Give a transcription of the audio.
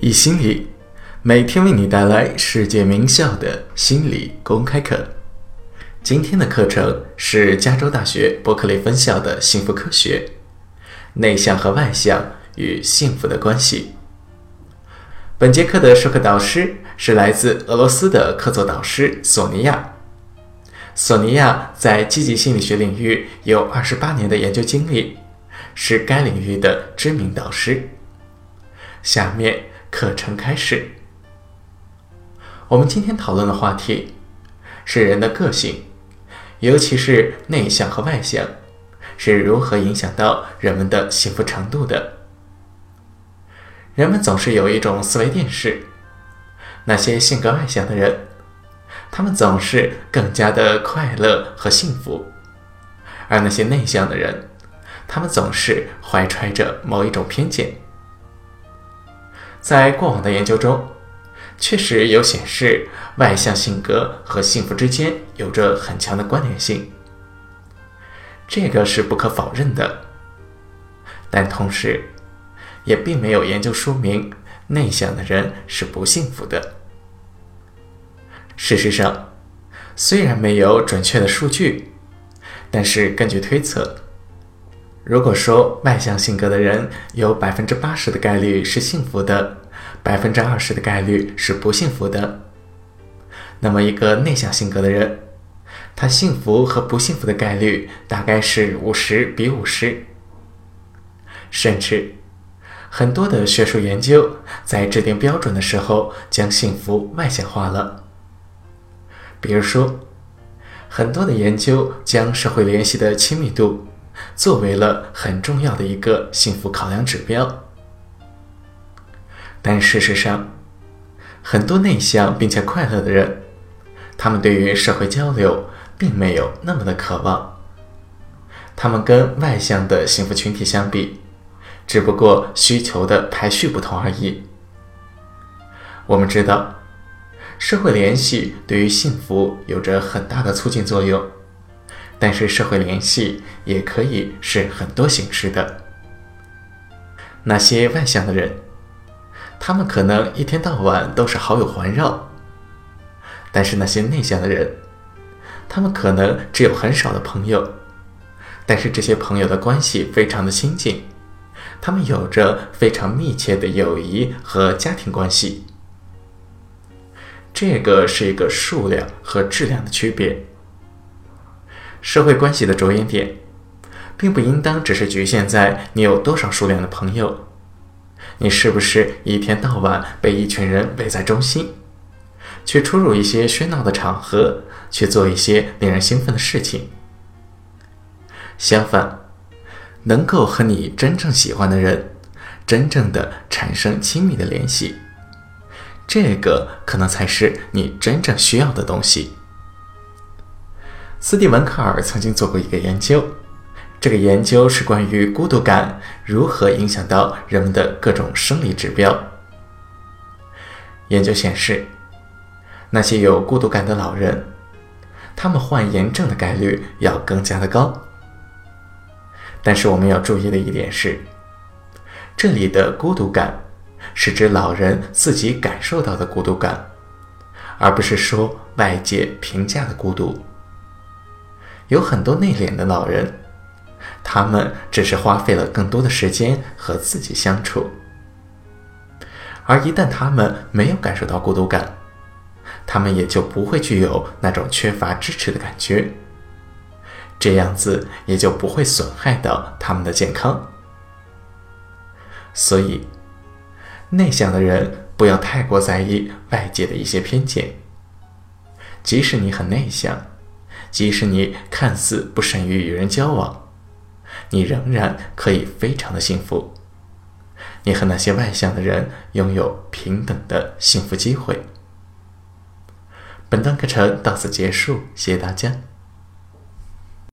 易心理每天为你带来世界名校的心理公开课。今天的课程是加州大学伯克利分校的幸福科学：内向和外向与幸福的关系。本节课的授课导师是来自俄罗斯的客座导师索尼娅。索尼娅在积极心理学领域有二十八年的研究经历，是该领域的知名导师。下面课程开始。我们今天讨论的话题是人的个性，尤其是内向和外向，是如何影响到人们的幸福程度的。人们总是有一种思维定式：那些性格外向的人，他们总是更加的快乐和幸福；而那些内向的人，他们总是怀揣着某一种偏见。在过往的研究中，确实有显示外向性格和幸福之间有着很强的关联性，这个是不可否认的。但同时，也并没有研究说明内向的人是不幸福的。事实上，虽然没有准确的数据，但是根据推测，如果说外向性格的人有百分之八十的概率是幸福的，百分之二十的概率是不幸福的。那么，一个内向性格的人，他幸福和不幸福的概率大概是五十比五十。甚至，很多的学术研究在制定标准的时候，将幸福外向化了。比如说，很多的研究将社会联系的亲密度作为了很重要的一个幸福考量指标。但事实上，很多内向并且快乐的人，他们对于社会交流并没有那么的渴望。他们跟外向的幸福群体相比，只不过需求的排序不同而已。我们知道，社会联系对于幸福有着很大的促进作用，但是社会联系也可以是很多形式的。那些外向的人。他们可能一天到晚都是好友环绕，但是那些内向的人，他们可能只有很少的朋友，但是这些朋友的关系非常的亲近，他们有着非常密切的友谊和家庭关系。这个是一个数量和质量的区别。社会关系的着眼点，并不应当只是局限在你有多少数量的朋友。你是不是一天到晚被一群人围在中心，去出入一些喧闹的场合，去做一些令人兴奋的事情？相反，能够和你真正喜欢的人，真正的产生亲密的联系，这个可能才是你真正需要的东西。斯蒂文·克尔曾经做过一个研究。这个研究是关于孤独感如何影响到人们的各种生理指标。研究显示，那些有孤独感的老人，他们患炎症的概率要更加的高。但是我们要注意的一点是，这里的孤独感是指老人自己感受到的孤独感，而不是说外界评价的孤独。有很多内敛的老人。他们只是花费了更多的时间和自己相处，而一旦他们没有感受到孤独感，他们也就不会具有那种缺乏支持的感觉，这样子也就不会损害到他们的健康。所以，内向的人不要太过在意外界的一些偏见，即使你很内向，即使你看似不善于与人交往。你仍然可以非常的幸福，你和那些外向的人拥有平等的幸福机会。本段课程到此结束，谢谢大家。